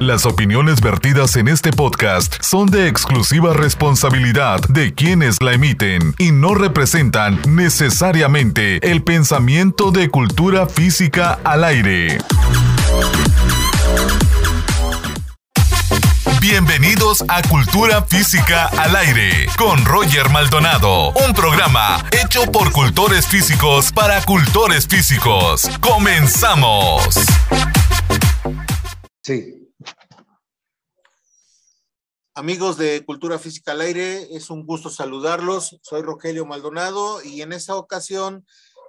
Las opiniones vertidas en este podcast son de exclusiva responsabilidad de quienes la emiten y no representan necesariamente el pensamiento de cultura física al aire. Bienvenidos a Cultura Física al Aire con Roger Maldonado, un programa hecho por cultores físicos para cultores físicos. Comenzamos. Sí. Amigos de Cultura Física al Aire, es un gusto saludarlos. Soy Rogelio Maldonado y en esta ocasión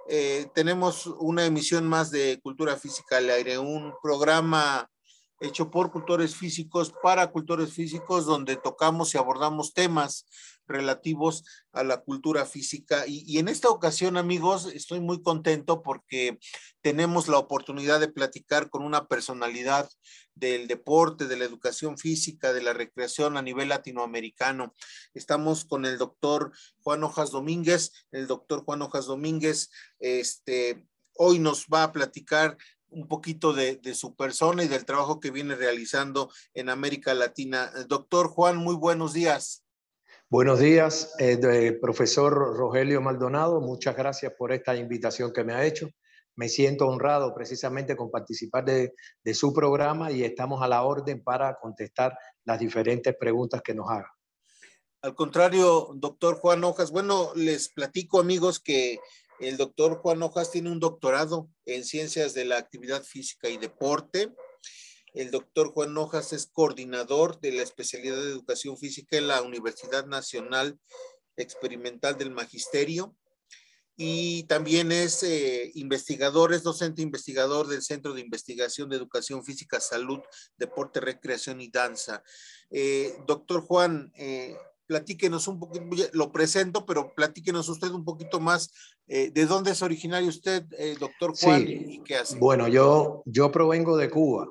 eh, tenemos una emisión más de Cultura Física al Aire, un programa hecho por cultores físicos para cultores físicos, donde tocamos y abordamos temas relativos a la cultura física. Y, en esta ocasión, amigos, estoy muy contento porque tenemos la oportunidad de platicar con una personalidad del deporte, de la educación física, de la recreación a nivel latinoamericano. Estamos con el doctor Juan Hojas Domínguez. El doctor Juan Hojas Domínguez, este, hoy nos va a platicar un poquito de, su persona y del trabajo que viene realizando en América Latina. Doctor Juan, muy buenos días. Buenos días, eh, profesor Rogelio Maldonado. Muchas gracias por esta invitación que me ha hecho. Me siento honrado precisamente con participar de, su programa y estamos a la orden para contestar las diferentes preguntas que nos haga. Al contrario, doctor Juan Hojas, bueno, les platico amigos que el doctor Juan Hojas tiene un doctorado en ciencias de la actividad física y deporte. El doctor Juan Hojas es coordinador de la especialidad de educación física en la Universidad Nacional Experimental del Magisterio y también es eh, investigador, es docente investigador del Centro de Investigación de Educación Física, Salud, Deporte, Recreación y Danza. Eh, doctor Juan, eh, platíquenos un poquito, lo presento, pero platíquenos usted un poquito más eh, de dónde es originario usted, doctor Juan, y qué hace. Bueno, yo, yo provengo de Cuba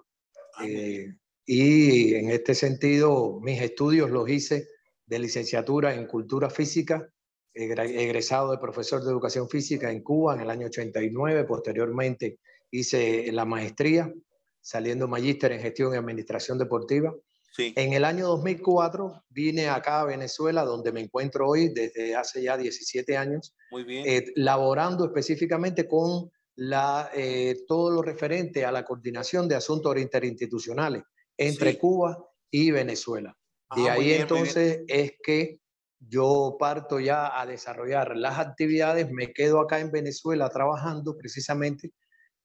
eh, y en este sentido mis estudios los hice de licenciatura en cultura física, egresado de profesor de educación física en Cuba en el año 89, posteriormente hice la maestría, saliendo magíster en gestión y administración deportiva. En el año 2004 vine acá a Venezuela, donde me encuentro hoy desde hace ya 17 años, Muy bien. Eh, laborando específicamente con la, eh, todo lo referente a la coordinación de asuntos interinstitucionales entre Cuba y Venezuela. De ah, ahí entonces es que yo parto ya a desarrollar las actividades, me quedo acá en Venezuela trabajando precisamente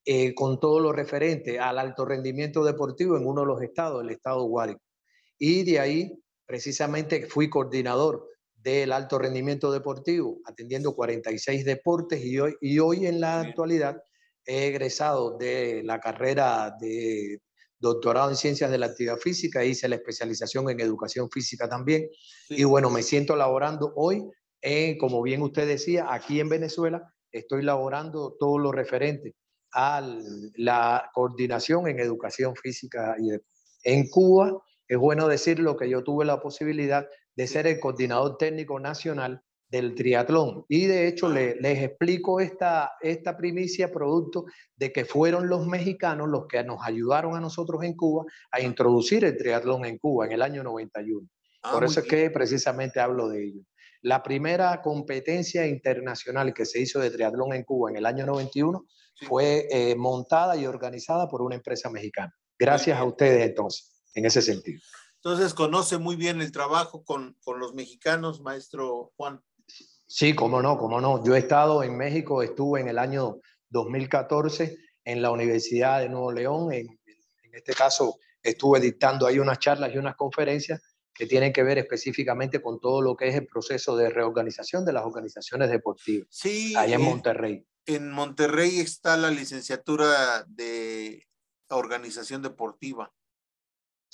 eh, con todo lo referente al alto rendimiento deportivo en uno de los estados, el estado Guárico. Y de ahí, precisamente, fui coordinador del alto rendimiento deportivo, atendiendo 46 deportes y hoy, y hoy en la actualidad he egresado de la carrera de doctorado en ciencias de la actividad física, hice la especialización en educación física también. Y bueno, me siento laborando hoy, en, como bien usted decía, aquí en Venezuela, estoy laborando todo lo referente a la coordinación en educación física y En Cuba es bueno decirlo que yo tuve la posibilidad de ser el coordinador técnico nacional del triatlón. Y de hecho les explico esta, esta primicia producto de que fueron los mexicanos los que nos ayudaron a nosotros en Cuba a introducir el triatlón en Cuba en el año 91. Ah, Por eso es que precisamente hablo de ello. La primera competencia internacional que se hizo de triatlón en Cuba en el año 91 fue eh, montada y organizada por una empresa mexicana. Gracias a ustedes entonces en ese sentido. Entonces, conoce muy bien el trabajo con, con los mexicanos, maestro Juan. Sí, cómo no, cómo no. Yo he estado en México, estuve en el año 2014 en la Universidad de Nuevo León. En, en, este caso, estuve dictando ahí unas charlas y unas conferencias que tienen que ver específicamente con todo lo que es el proceso de reorganización de las organizaciones deportivas. Sí. Allá en Monterrey. En Monterrey está la licenciatura de organización deportiva.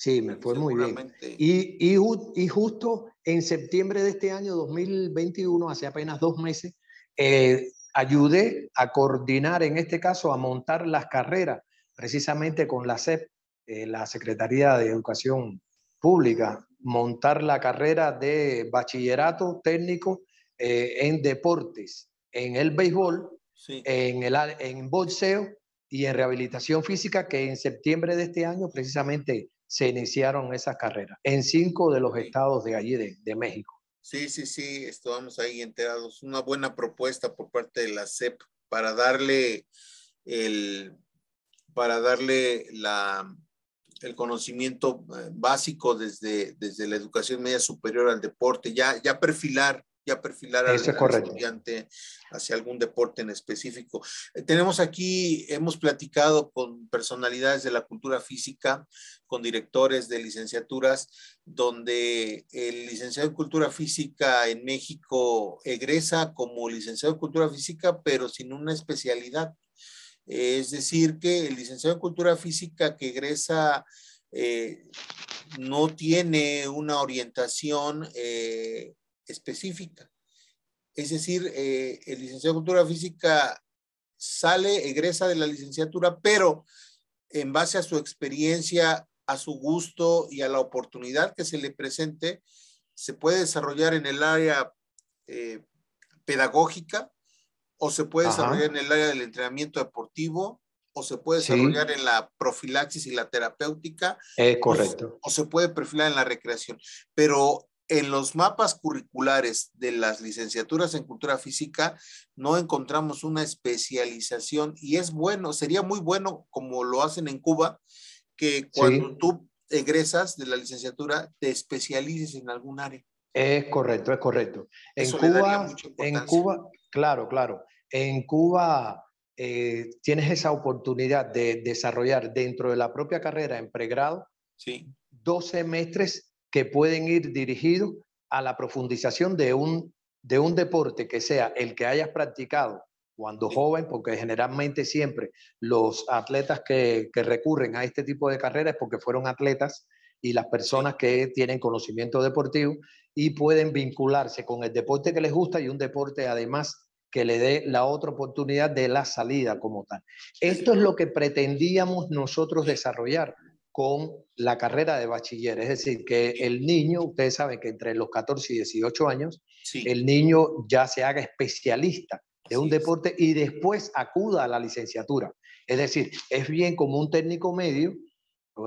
Sí, me fue muy bien. Y, y, y, justo en septiembre de este año 2021, hace apenas dos meses, eh, ayudé a coordinar, en este caso, a montar las carreras, precisamente con la SEP, eh, la Secretaría de Educación Pública, montar la carrera de bachillerato técnico eh, en deportes, en el béisbol, en, el, en boxeo y en rehabilitación física, que en septiembre de este año precisamente se iniciaron esas carreras, en cinco de los estados de allí de, México. Sí, sí, sí, estamos ahí enterados. Una buena propuesta por parte de la CEP para darle el, para darle la, el conocimiento eh, básico desde, desde la educación media superior al deporte, ya, ya perfilar ya perfilar al, estudiante hacia algún deporte en específico. Eh, tenemos aquí, hemos platicado con personalidades de la cultura física, con directores de licenciaturas, donde el licenciado en cultura física en México egresa como licenciado en cultura física, pero sin una especialidad. Es decir, que el licenciado en cultura física que egresa eh, no tiene una orientación eh, específica. Es decir, eh, el licenciado en cultura física sale, egresa de la licenciatura, pero en base a su experiencia, a su gusto y a la oportunidad que se le presente, se puede desarrollar en el área pedagógica, o se puede desarrollar en el área del entrenamiento deportivo, o se puede desarrollar en la profilaxis y la terapéutica. Es correcto. O, se puede perfilar en la recreación. Pero en los mapas curriculares de las licenciaturas en cultura física no encontramos una especialización y es bueno, sería muy bueno como lo hacen en Cuba, que cuando tú egresas de la licenciatura te especialices en algún área. Es correcto, es correcto. En Cuba, en Cuba, claro, claro. En Cuba eh, tienes esa oportunidad de desarrollar dentro de la propia carrera en pregrado sí. dos semestres que pueden ir dirigidos a la profundización de un, de un deporte que sea el que hayas practicado cuando joven, porque generalmente siempre los atletas que, que recurren a este tipo de carreras es porque fueron atletas y las personas que tienen conocimiento deportivo y pueden vincularse con el deporte que les gusta y un deporte además que le dé la otra oportunidad de la salida como tal. Esto es lo que pretendíamos nosotros desarrollar con la carrera de bachiller, es decir, que el niño, ustedes saben que entre los 14 y 18 años, el niño ya se haga especialista de un deporte y después acuda a la licenciatura. Es decir, es bien como un técnico medio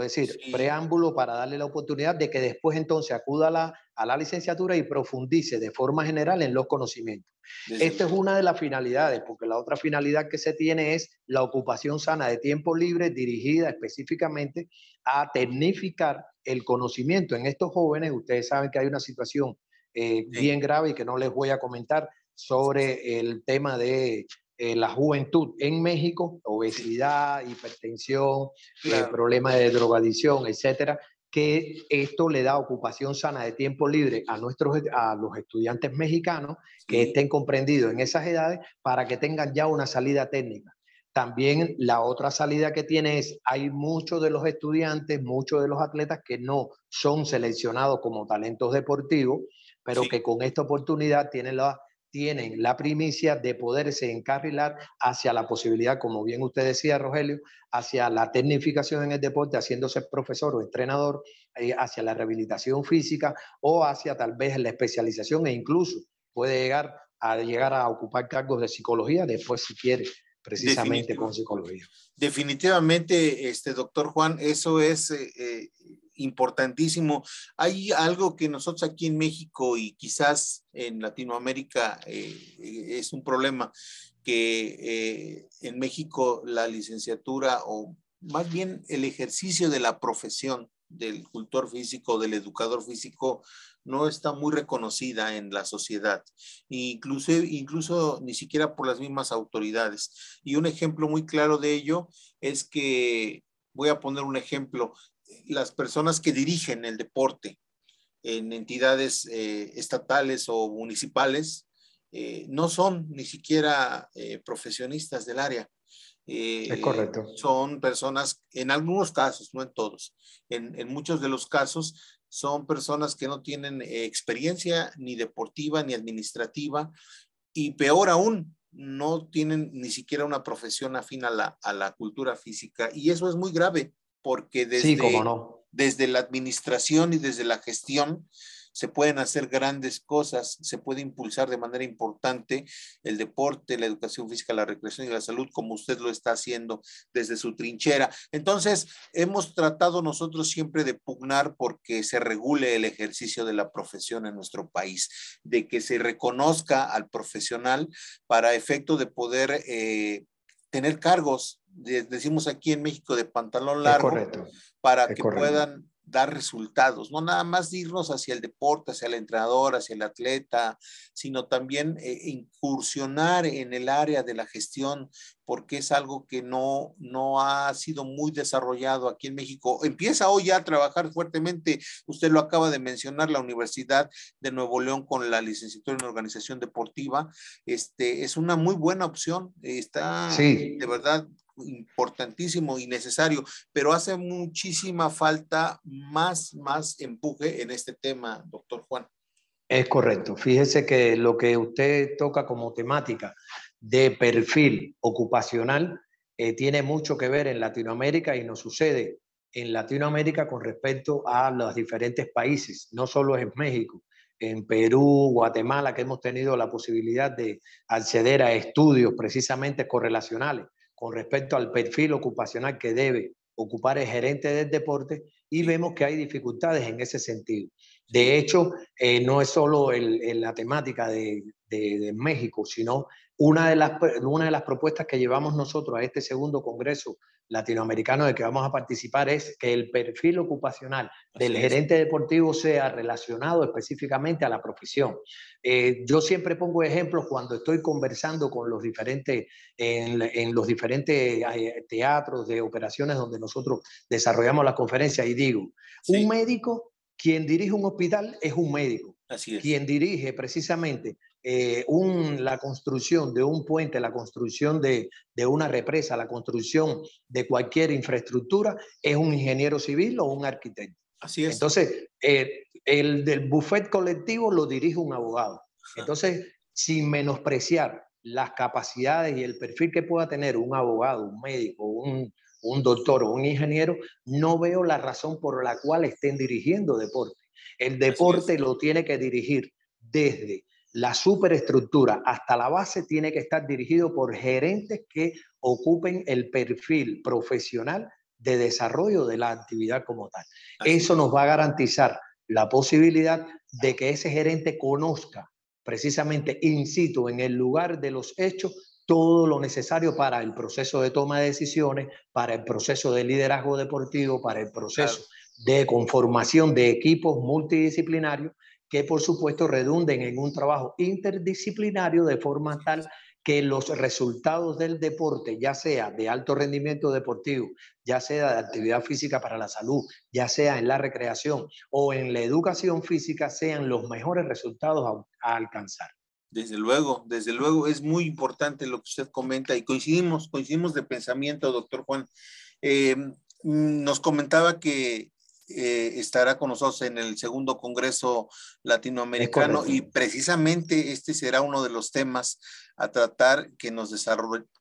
es decir, preámbulo para darle la oportunidad de que después entonces acuda a la, a la licenciatura y profundice de forma general en los conocimientos. Esta es una de las finalidades, porque la otra finalidad que se tiene es la ocupación sana de tiempo libre dirigida específicamente a tecnificar el conocimiento en estos jóvenes. Ustedes saben que hay una situación eh, bien grave y que no les voy a comentar sobre el tema de eh, la juventud en México, obesidad, hipertensión, eh, problemas de drogadicción, etcétera, que esto le da ocupación sana de tiempo libre a, nuestros, a los estudiantes mexicanos que estén comprendidos en esas edades para que tengan ya una salida técnica. También la otra salida que tiene es, hay muchos de los estudiantes, muchos de los atletas que no son seleccionados como talentos deportivos, pero que con esta oportunidad tienen la tienen la primicia de poderse encarrilar hacia la posibilidad, como bien usted decía, Rogelio, hacia la tecnificación en el deporte, haciéndose profesor o entrenador, eh, hacia la rehabilitación física o hacia tal vez la especialización e incluso puede llegar a, llegar a ocupar cargos de psicología después si quiere precisamente con psicología. Definitivamente, este doctor Juan, eso es eh, eh, importantísimo. Hay algo que nosotros aquí en México y quizás en Latinoamérica eh, es un problema, que eh, en México la licenciatura o más bien el ejercicio de la profesión del cultor físico, del educador físico, no está muy reconocida en la sociedad, incluso, incluso ni siquiera por las mismas autoridades. Y un ejemplo muy claro de ello es que, voy a poner un ejemplo, las personas que dirigen el deporte en entidades eh, estatales o municipales eh, no son ni siquiera eh, profesionistas del área. es correcto. Son personas, en algunos casos, no en todos, en, en muchos de los casos, son personas que no tienen experiencia ni deportiva ni administrativa y peor aún, no tienen ni siquiera una profesión afín a la, a la cultura física y eso es muy grave porque desde, desde la administración y desde la gestión se pueden hacer grandes cosas, se puede impulsar de manera importante el deporte, la educación física, la recreación y la salud, como usted lo está haciendo desde su trinchera. Entonces, hemos tratado nosotros siempre de pugnar porque se regule el ejercicio de la profesión en nuestro país, de que se reconozca al profesional para efecto de poder eh, tener cargos, decimos aquí en México, de pantalón largo, para que puedan dar resultados, no nada más irnos hacia el deporte, hacia el entrenador, hacia el atleta, sino también eh, incursionar en el área de la gestión, porque es algo que no, no ha sido muy desarrollado aquí en México. Empieza hoy ya a trabajar fuertemente, usted lo acaba de mencionar, la Universidad de Nuevo León con la licenciatura en organización deportiva, este, es una muy buena opción, está de verdad importantísimo y necesario, pero hace muchísima falta más, más empuje en este tema, doctor Juan. Es correcto. Fíjese que lo que usted toca como temática de perfil ocupacional eh, tiene mucho que ver en Latinoamérica y nos sucede en Latinoamérica con respecto a los diferentes países, no solo en México, en Perú, Guatemala, que hemos tenido la posibilidad de acceder a estudios precisamente correlacionales con respecto al perfil ocupacional que debe ocupar el gerente del deporte y vemos que hay dificultades en ese sentido. De hecho, eh, no es solo el, la temática de, de, México, sino una de, las, una de las propuestas que llevamos nosotros a este segundo Congreso latinoamericano de que vamos a participar es que el perfil ocupacional del gerente deportivo sea relacionado específicamente a la profesión. Eh, yo siempre pongo ejemplos cuando estoy conversando con los diferentes, en, los diferentes eh, teatros de operaciones donde nosotros desarrollamos las conferencias y digo, un médico, quien dirige un hospital es un médico. Así es. Quien dirige precisamente eh, la construcción de un puente, la construcción de, una represa, la construcción de cualquier infraestructura, es un ingeniero civil o un arquitecto. Así es. Entonces, eh, el del buffet colectivo lo dirige un abogado. Entonces, sin menospreciar las capacidades y el perfil que pueda tener un abogado, un médico, un, un doctor o un ingeniero, no veo la razón por la cual estén dirigiendo deporte. El deporte lo tiene que dirigir desde la superestructura hasta la base tiene que estar dirigido por gerentes que ocupen el perfil profesional de desarrollo de la actividad como tal. Eso nos va a garantizar la posibilidad de que ese gerente conozca precisamente in situ, en el lugar de los hechos, todo lo necesario para el proceso de toma de decisiones, para el proceso de liderazgo deportivo, para el proceso de conformación de equipos multidisciplinarios que por supuesto redunden en un trabajo interdisciplinario de forma tal que los resultados del deporte, ya sea de alto rendimiento deportivo, ya sea de actividad física para la salud, ya sea en la recreación o en la educación física, sean los mejores resultados a, alcanzar. Desde luego, desde luego, es muy importante lo que usted comenta y coincidimos, coincidimos de pensamiento, doctor Juan. Eh, nos comentaba que eh, estará con nosotros en el segundo Congreso Latinoamericano y precisamente este será uno de los temas a tratar que nos,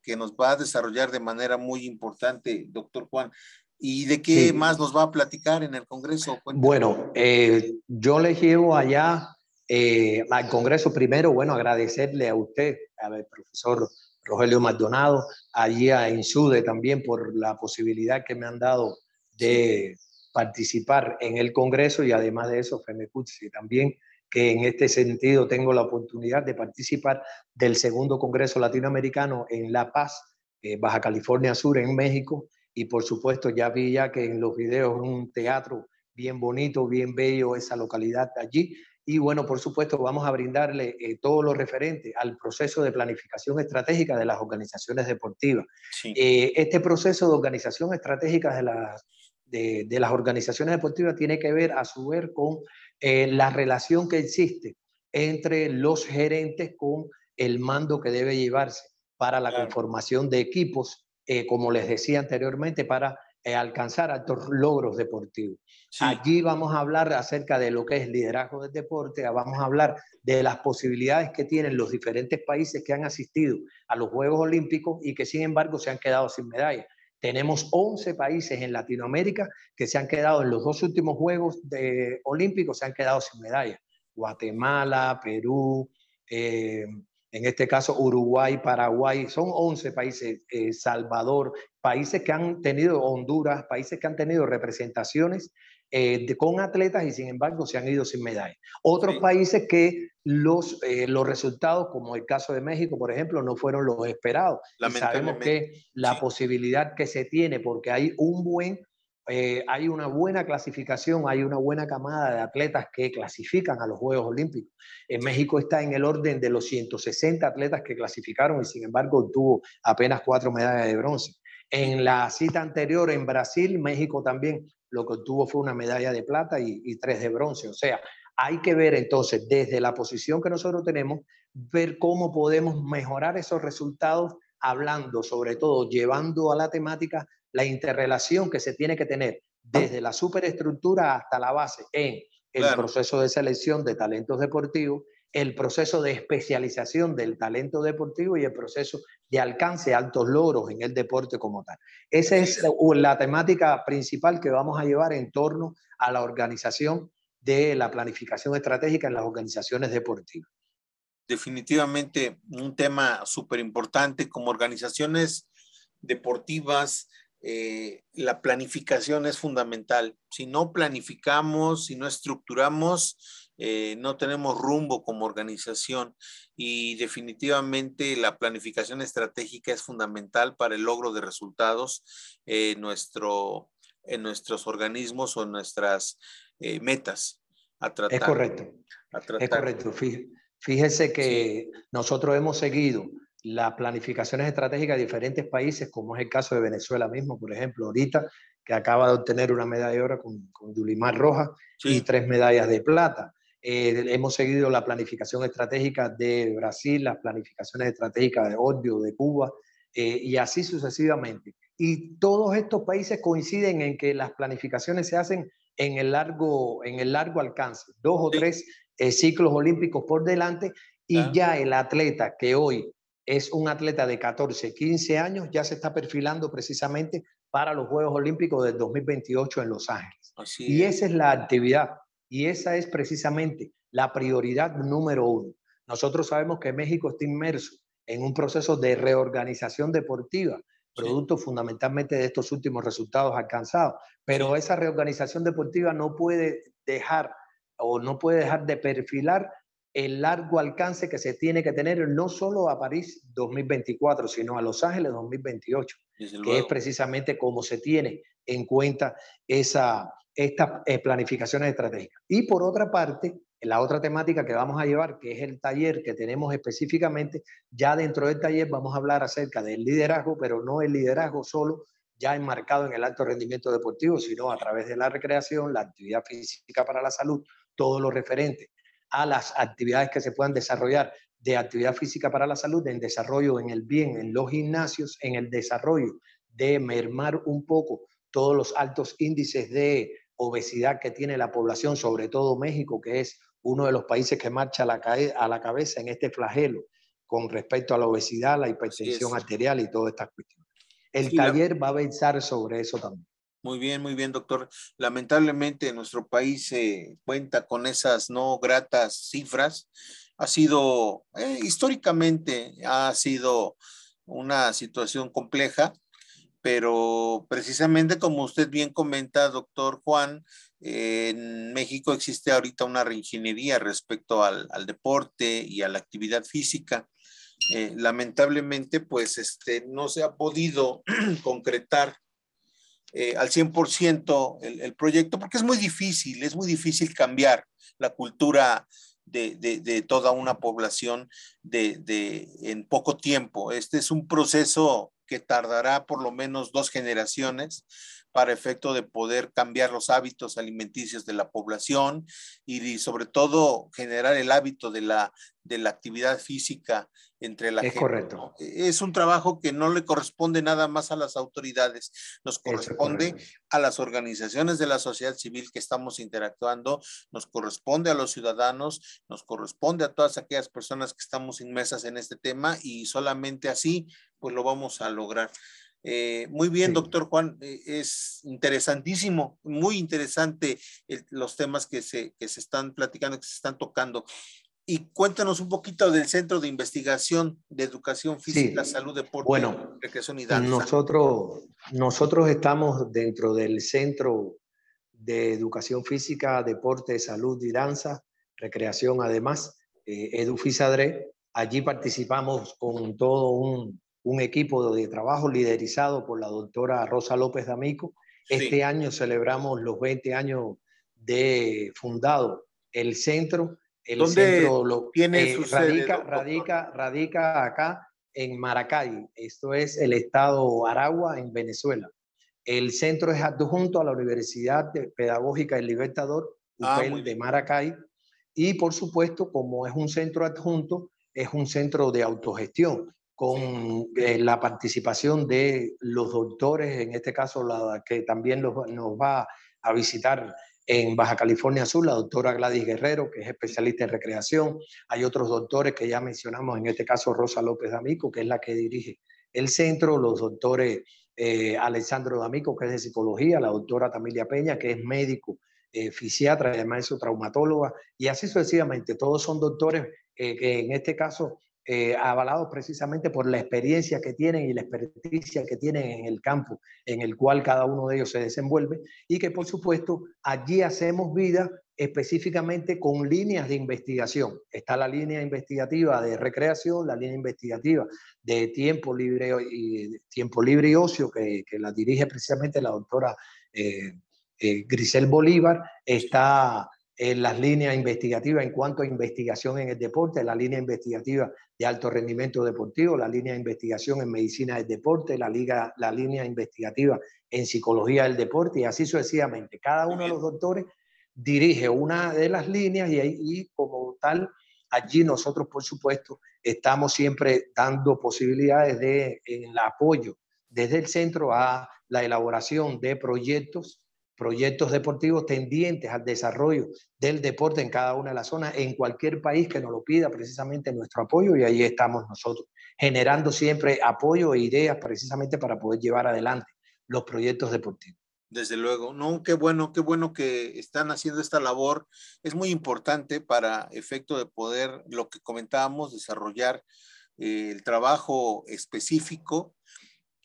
que nos va a desarrollar de manera muy importante, doctor Juan. ¿Y de qué más nos va a platicar en el Congreso? Bueno, eh, yo le llevo allá eh, al Congreso primero, bueno, agradecerle a usted, al profesor Rogelio Maldonado, allí a Insude también por la posibilidad que me han dado de participar en el Congreso y además de eso, Femecutsi también, que en este sentido tengo la oportunidad de participar del segundo Congreso Latinoamericano en La Paz, eh, Baja California Sur, en México. Y por supuesto, ya vi ya que en los videos un teatro bien bonito, bien bello, esa localidad allí. Y bueno, por supuesto, vamos a brindarle eh, todo lo referente al proceso de planificación estratégica de las organizaciones deportivas. Eh, este proceso de organización estratégica de las de, las organizaciones deportivas tiene que ver a su vez con eh, la relación que existe entre los gerentes con el mando que debe llevarse para la conformación de equipos, eh, como les decía anteriormente, para eh, alcanzar altos logros deportivos. Allí vamos a hablar acerca de lo que es liderazgo del deporte, vamos a hablar de las posibilidades que tienen los diferentes países que han asistido a los Juegos Olímpicos y que sin embargo se han quedado sin medallas. Tenemos 11 países en Latinoamérica que se han quedado en los dos últimos Juegos de, Olímpicos, se han quedado sin medalla. Guatemala, Perú, eh, en este caso Uruguay, Paraguay, son 11 países, eh, Salvador, países que han tenido, Honduras, países que han tenido representaciones eh, con atletas y sin embargo se han ido sin medallas. Otros países que los, eh, los resultados, como el caso de México, por ejemplo, no fueron los esperados. Sabemos que la posibilidad que se tiene, porque hay un buen eh, hay una buena clasificación, hay una buena camada de atletas que clasifican a los Juegos Olímpicos. En México está en el orden de los 160 atletas que clasificaron y sin embargo obtuvo apenas cuatro medallas de bronce. En la cita anterior en Brasil, México también lo que obtuvo fue una medalla de plata y, y tres de bronce. O sea, hay que ver entonces desde la posición que nosotros tenemos, ver cómo podemos mejorar esos resultados hablando, sobre todo llevando a la temática la interrelación que se tiene que tener desde la superestructura hasta la base en el proceso de selección de talentos deportivos, el proceso de especialización del talento deportivo y el proceso de alcance a altos logros en el deporte como tal. Esa es la temática principal que vamos a llevar en torno a la organización de la planificación estratégica en las organizaciones deportivas. Definitivamente un tema súper importante como organizaciones deportivas, eh, la planificación es fundamental. Si no planificamos, si no estructuramos, eh, no tenemos rumbo como organización y definitivamente la planificación estratégica es fundamental para el logro de resultados en, nuestro, en nuestros organismos o en nuestras eh, metas a tratar. Es correcto. Es correcto. Fíjese que nosotros hemos seguido las planificaciones estratégicas de diferentes países, como es el caso de Venezuela mismo, por ejemplo, ahorita, que acaba de obtener una medalla de oro con, con Dulimar Roja y tres medallas de plata. Eh, hemos seguido la planificación estratégica de Brasil, las planificaciones estratégicas de Odio, de Cuba, eh, y así sucesivamente. Y todos estos países coinciden en que las planificaciones se hacen en el largo, en el largo alcance, dos o tres eh, ciclos olímpicos por delante, y ya el atleta que hoy es un atleta de 14, 15 años, ya se está perfilando precisamente para los Juegos Olímpicos del 2028 en Los Ángeles. y esa es la actividad y esa es precisamente la prioridad número uno. Nosotros sabemos que México está inmerso en un proceso de reorganización deportiva, producto fundamentalmente de estos últimos resultados alcanzados, pero esa reorganización deportiva no puede dejar o no puede dejar de perfilar el largo alcance que se tiene que tener no solo a París 2024, sino a Los Ángeles 2028, que es precisamente como se tiene en cuenta esa, estas eh, planificaciones estratégicas. Y por otra parte, la otra temática que vamos a llevar, que es el taller que tenemos específicamente, ya dentro del taller vamos a hablar acerca del liderazgo, pero no el liderazgo solo ya enmarcado en el alto rendimiento deportivo, sino a través de la recreación, la actividad física para la salud, todo lo referente a las actividades que se puedan desarrollar de actividad física para la salud, en desarrollo en el bien, en los gimnasios, en el desarrollo de mermar un poco todos los altos índices de obesidad que tiene la población, sobre todo México, que es uno de los países que marcha a la, a la cabeza en este flagelo con respecto a la obesidad, la hipertensión arterial y todas estas cuestiones. El taller va a pensar sobre eso también. Muy bien, muy bien, doctor. Lamentablemente nuestro país se cuenta con esas no gratas cifras. Ha sido, eh, históricamente, ha sido una situación compleja, pero precisamente como usted bien comenta, doctor Juan, en México existe ahorita una reingeniería respecto al, deporte y a la actividad física. Eh, lamentablemente, pues este, no se ha podido concretar eh, al 100% el, el, proyecto, porque es muy difícil, es muy difícil cambiar la cultura de, de, toda una población de, de, en poco tiempo. Este es un proceso que tardará por lo menos dos generaciones para efecto de poder cambiar los hábitos alimenticios de la población y, sobre todo generar el hábito de la, de la actividad física entre la es Correcto. Es un trabajo que no le corresponde nada más a las autoridades, nos corresponde a las organizaciones de la sociedad civil que estamos interactuando, nos corresponde a los ciudadanos, nos corresponde a todas aquellas personas que estamos inmersas en este tema y solamente así pues lo vamos a lograr. Eh, muy bien, doctor Juan, eh, es interesantísimo, muy interesante los temas que se, que se están platicando, que se están tocando. Y cuéntanos un poquito del Centro de Investigación de Educación Física, Salud, Deporte, bueno, Recreación y Danza. Nosotros, nosotros estamos dentro del Centro de Educación Física, Deporte, Salud y Danza, Recreación además, eh, EduFisadre. Allí participamos con todo un, un, equipo de trabajo liderizado por la doctora Rosa López D'Amico. Este año celebramos los 20 años de fundado el centro el centro lo, tiene eh, radica, radica, radica acá en Maracay. Esto es el estado Aragua, en Venezuela. El centro es adjunto a la Universidad Pedagógica El Libertador, ah, de Maracay. Y por supuesto, como es un centro adjunto, es un centro de autogestión con eh, la participación de los doctores, en este caso la que también nos va a visitar en Baja California Sur, la doctora Gladys Guerrero, que es especialista en recreación. Hay otros doctores que ya mencionamos, en este caso Rosa López D'Amico, que es la que dirige el centro, los doctores eh, Alessandro D'Amico, que es de psicología, la doctora Tamilia Peña, que es médico, eh, fisiatra, además es traumatóloga, y así sucesivamente. Todos son doctores eh, que en este caso eh, avalados precisamente por la experiencia que tienen y la experticia que tienen en el campo en el cual cada uno de ellos se desenvuelve y que por supuesto allí hacemos vida específicamente con líneas de investigación. Está la línea investigativa de recreación, la línea investigativa de tiempo libre y, tiempo libre y ocio que, la dirige precisamente la doctora eh, eh, Grisel Bolívar. Está en las líneas investigativas en cuanto a investigación en el deporte, la línea investigativa de alto rendimiento deportivo, la línea de investigación en medicina del deporte, la, liga, la línea investigativa en psicología del deporte y así sucesivamente. Cada uno de los doctores dirige una de las líneas y, y como tal, allí nosotros, por supuesto, estamos siempre dando posibilidades de apoyo desde el centro a la elaboración de proyectos proyectos deportivos tendientes al desarrollo del deporte en cada una de las zonas, en cualquier país que nos lo pida precisamente nuestro apoyo y ahí estamos nosotros, generando siempre apoyo e ideas precisamente para poder llevar adelante los proyectos deportivos. Desde luego, no, qué bueno, qué bueno que están haciendo esta labor. Es muy importante para efecto de poder, lo que comentábamos, desarrollar eh, el trabajo específico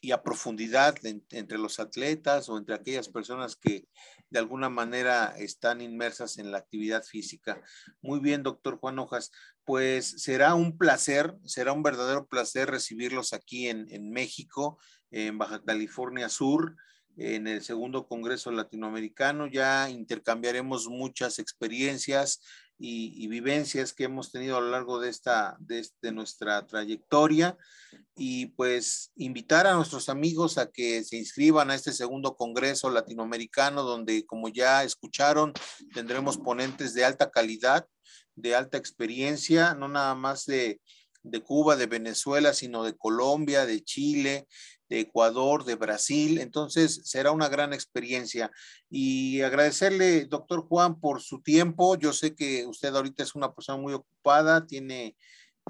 y a profundidad entre los atletas o entre aquellas personas que de alguna manera están inmersas en la actividad física. Muy bien, doctor Juan Hojas. Pues será un placer, será un verdadero placer recibirlos aquí en, en México, en Baja California Sur en el segundo Congreso Latinoamericano. Ya intercambiaremos muchas experiencias y, vivencias que hemos tenido a lo largo de, esta, de, de, nuestra trayectoria. Y pues invitar a nuestros amigos a que se inscriban a este segundo Congreso Latinoamericano donde como ya escucharon tendremos ponentes de alta calidad, de alta experiencia, no nada más de, de Cuba, de Venezuela, sino de Colombia, de Chile, de Ecuador, de Brasil. Entonces será una gran experiencia. Y agradecerle, doctor Juan, por su tiempo. Yo sé que usted ahorita es una persona muy ocupada, tiene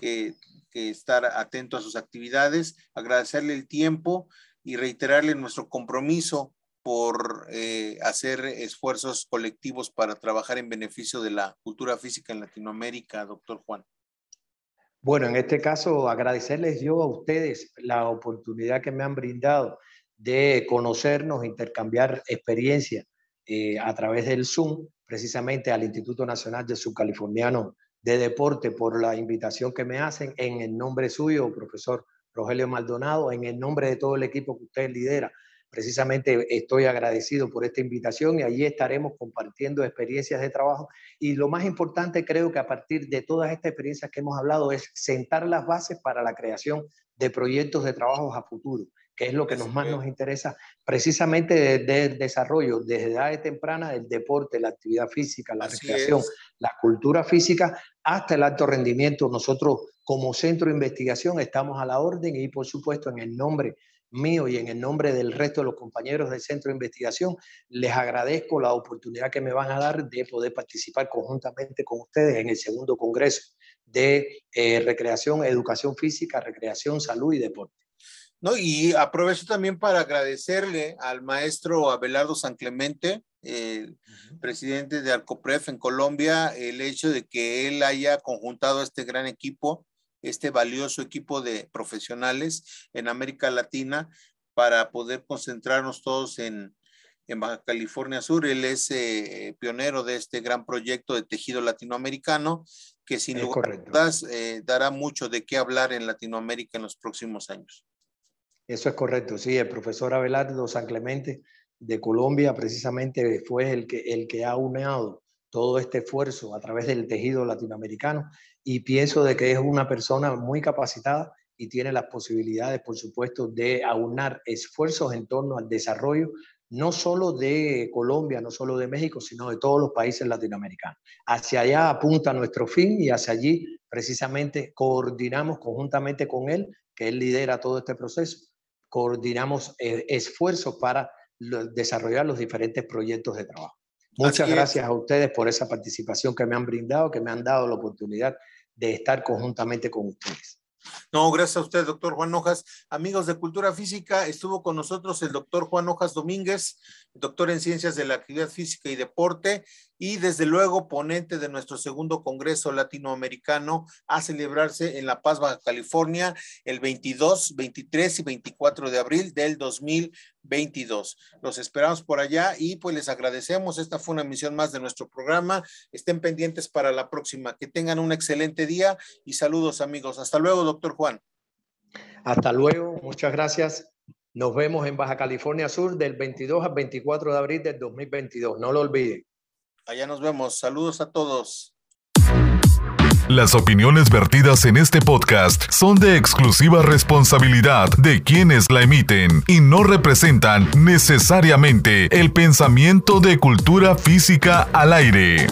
que, estar atento a sus actividades. Agradecerle el tiempo y reiterarle nuestro compromiso por eh, hacer esfuerzos colectivos para trabajar en beneficio de la cultura física en Latinoamérica, doctor Juan. Bueno, en este caso, agradecerles yo a ustedes la oportunidad que me han brindado de conocernos, intercambiar experiencias eh, a través del Zoom, precisamente al Instituto Nacional de Subcaliforniano de Deporte, por la invitación que me hacen en el nombre suyo, profesor Rogelio Maldonado, en el nombre de todo el equipo que usted lidera Precisamente estoy agradecido por esta invitación y allí estaremos compartiendo experiencias de trabajo. Y lo más importante creo que a partir de todas estas experiencias que hemos hablado es sentar las bases para la creación de proyectos de trabajo a futuro, que es lo que nos más nos interesa precisamente desde el desarrollo, desde edades tempranas, del deporte, la actividad física, la recreación, la cultura física, hasta el alto rendimiento. Nosotros como centro de investigación estamos a la orden y por supuesto en el nombre mío y en el nombre del resto de los compañeros del Centro de Investigación, les agradezco la oportunidad que me van a dar de poder participar conjuntamente con ustedes en el segundo Congreso de eh, Recreación, Educación Física, Recreación, Salud y Deporte. ¿no? Y aprovecho también para agradecerle al maestro Abelardo San Clemente, el presidente de Arcopref en Colombia, el hecho de que él haya conjuntado este gran equipo, este valioso equipo de profesionales en América Latina para poder concentrarnos todos en, Baja California Sur. Él es eh, pionero de este gran proyecto de tejido latinoamericano que sin lugar a dudas eh, dará mucho de qué hablar en Latinoamérica en los próximos años. Eso es correcto, sí, el profesor Abelardo San Clemente de Colombia precisamente fue el que, el que ha unido todo este esfuerzo a través del tejido latinoamericano y pienso de que es una persona muy capacitada y tiene las posibilidades, por supuesto, de aunar esfuerzos en torno al desarrollo no solo de Colombia, no solo de México, sino de todos los países latinoamericanos. Hacia allá apunta nuestro fin y hacia allí precisamente coordinamos conjuntamente con él, que él lidera todo este proceso, coordinamos eh, esfuerzos para desarrollar los diferentes proyectos de trabajo. Muchas gracias a ustedes por esa participación que me han brindado, que me han dado la oportunidad de estar conjuntamente con ustedes. No, gracias a usted, doctor Juan Hojas. Amigos de Cultura Física, estuvo con nosotros el doctor Juan Hojas Domínguez, doctor en Ciencias de la Actividad Física y Deporte, y desde luego ponente de nuestro segundo Congreso Latinoamericano a celebrarse en La Paz, Baja California, el 22, 23 y 24 de abril del 2022. Los esperamos por allá y pues les agradecemos. Esta fue una emisión más de nuestro programa. Estén pendientes para la próxima. Que tengan un excelente día y saludos amigos. Hasta luego, doctor Juan. Hasta luego, muchas gracias. Nos vemos en Baja California Sur del 22 al 24 de abril del 2022. No lo olviden. Allá nos vemos. Saludos a todos. Las opiniones vertidas en este podcast son de exclusiva responsabilidad de quienes la emiten y no representan necesariamente el pensamiento de cultura física al aire.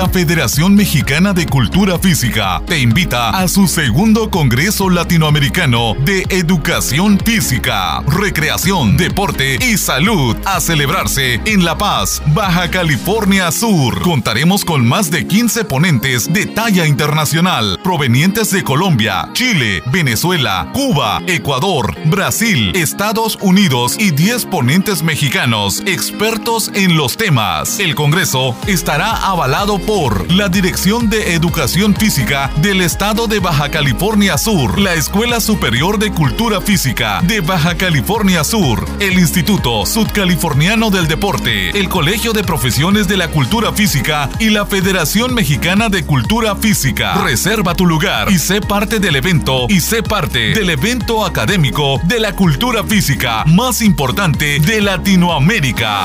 La Federación Mexicana de Cultura Física te invita a su segundo Congreso Latinoamericano de Educación Física, Recreación, Deporte y Salud a celebrarse en La Paz, Baja California Sur. Contaremos con más de 15 ponentes de talla internacional provenientes de Colombia, Chile, Venezuela, Cuba, Ecuador, Brasil, Estados Unidos y 10 ponentes mexicanos expertos en los temas. El Congreso estará avalado por la Dirección de Educación Física del Estado de Baja California Sur, la Escuela Superior de Cultura Física de Baja California Sur, el Instituto Sudcaliforniano del Deporte, el Colegio de Profesiones de la Cultura Física y la Federación Mexicana de Cultura Física. Reserva tu lugar y sé parte del evento y sé parte del evento académico de la cultura física más importante de Latinoamérica.